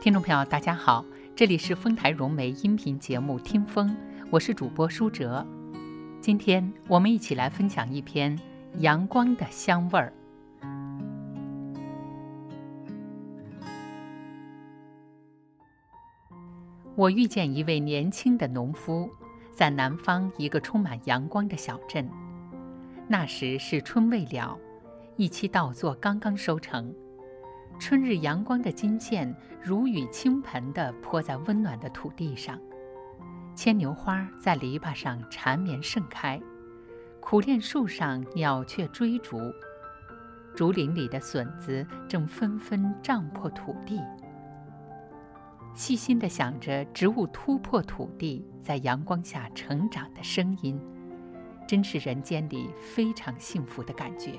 听众朋友，大家好，这里是丰台融媒音频节目《听风》，我是主播舒哲。今天我们一起来分享一篇阳光的香味儿。我遇见一位年轻的农夫，在南方一个充满阳光的小镇。那时是春未了，一期稻作刚刚收成。春日阳光的金线如雨倾盆地泼在温暖的土地上，牵牛花在篱笆上缠绵盛开，苦楝树上鸟雀追逐，竹林里的笋子正纷纷胀破土地。细心地想着植物突破土地，在阳光下成长的声音，真是人间里非常幸福的感觉。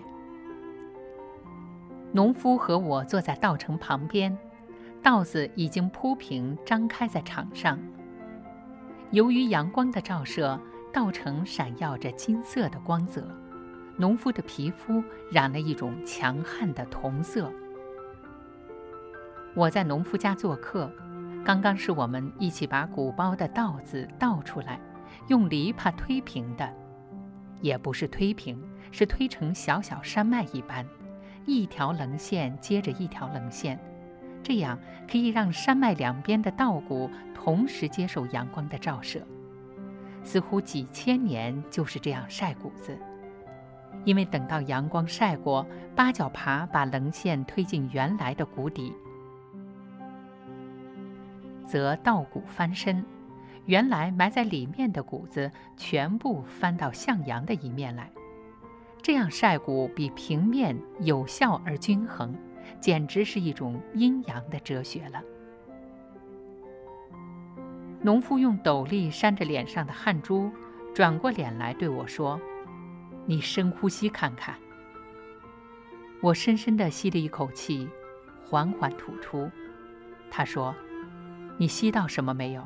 农夫和我坐在稻城旁边，稻子已经铺平，张开在场上。由于阳光的照射，稻城闪耀着金色的光泽，农夫的皮肤染了一种强悍的铜色。我在农夫家做客，刚刚是我们一起把鼓包的稻子倒出来，用篱笆推平的，也不是推平，是推成小小山脉一般。一条棱线接着一条棱线，这样可以让山脉两边的稻谷同时接受阳光的照射。似乎几千年就是这样晒谷子，因为等到阳光晒过，八角耙把棱线推进原来的谷底，则稻谷翻身，原来埋在里面的谷子全部翻到向阳的一面来。这样晒谷比平面有效而均衡，简直是一种阴阳的哲学了。农夫用斗笠扇着脸上的汗珠，转过脸来对我说：“你深呼吸看看。”我深深地吸了一口气，缓缓吐出。他说：“你吸到什么没有？”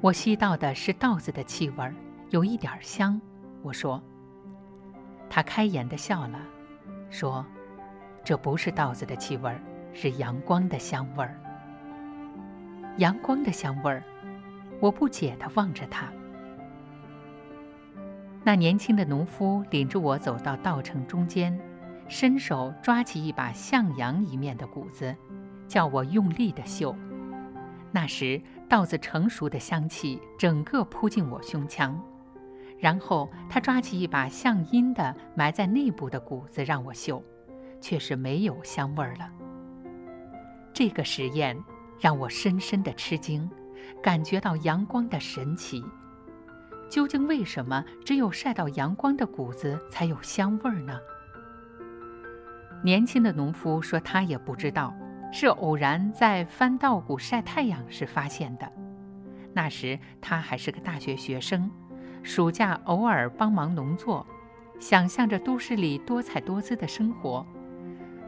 我吸到的是稻子的气味儿，有一点香。我说。他开颜地笑了，说：“这不是稻子的气味儿，是阳光的香味儿。阳光的香味儿。”我不解地望着他。那年轻的农夫领着我走到稻城中间，伸手抓起一把向阳一面的谷子，叫我用力地嗅。那时稻子成熟的香气整个扑进我胸腔。然后他抓起一把向阴的埋在内部的谷子让我嗅，却是没有香味儿了。这个实验让我深深的吃惊，感觉到阳光的神奇。究竟为什么只有晒到阳光的谷子才有香味儿呢？年轻的农夫说他也不知道，是偶然在翻稻谷晒太阳时发现的。那时他还是个大学学生。暑假偶尔帮忙农作，想象着都市里多彩多姿的生活。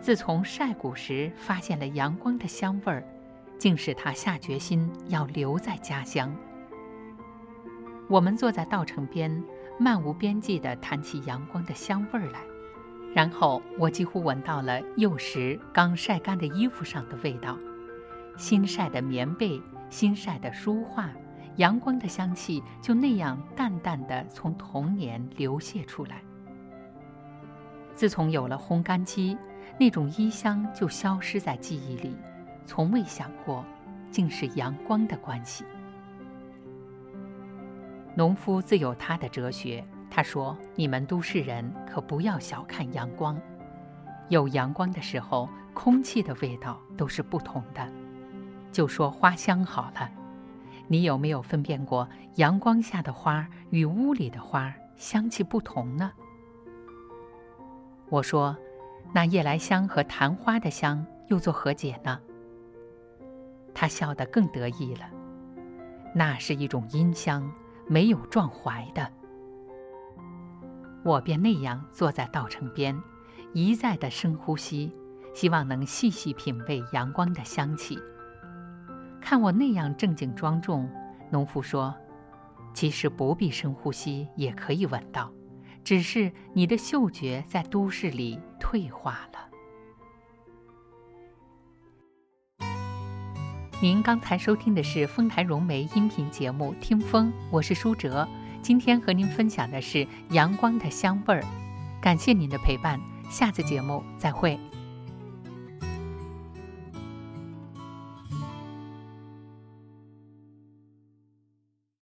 自从晒谷时发现了阳光的香味儿，竟使他下决心要留在家乡。我们坐在稻城边，漫无边际地谈起阳光的香味儿来。然后我几乎闻到了幼时刚晒干的衣服上的味道，新晒的棉被，新晒的书画。阳光的香气就那样淡淡的从童年流泻出来。自从有了烘干机，那种衣香就消失在记忆里，从未想过，竟是阳光的关系。农夫自有他的哲学，他说：“你们都市人可不要小看阳光，有阳光的时候，空气的味道都是不同的。就说花香好了。”你有没有分辨过阳光下的花与屋里的花香气不同呢？我说，那夜来香和昙花的香又作何解呢？他笑得更得意了。那是一种阴香，没有撞怀的。我便那样坐在稻城边，一再的深呼吸，希望能细细品味阳光的香气。看我那样正经庄重，农夫说：“其实不必深呼吸也可以闻到，只是你的嗅觉在都市里退化了。”您刚才收听的是丰台融媒音频节目《听风》，我是舒哲。今天和您分享的是阳光的香味儿。感谢您的陪伴，下次节目再会。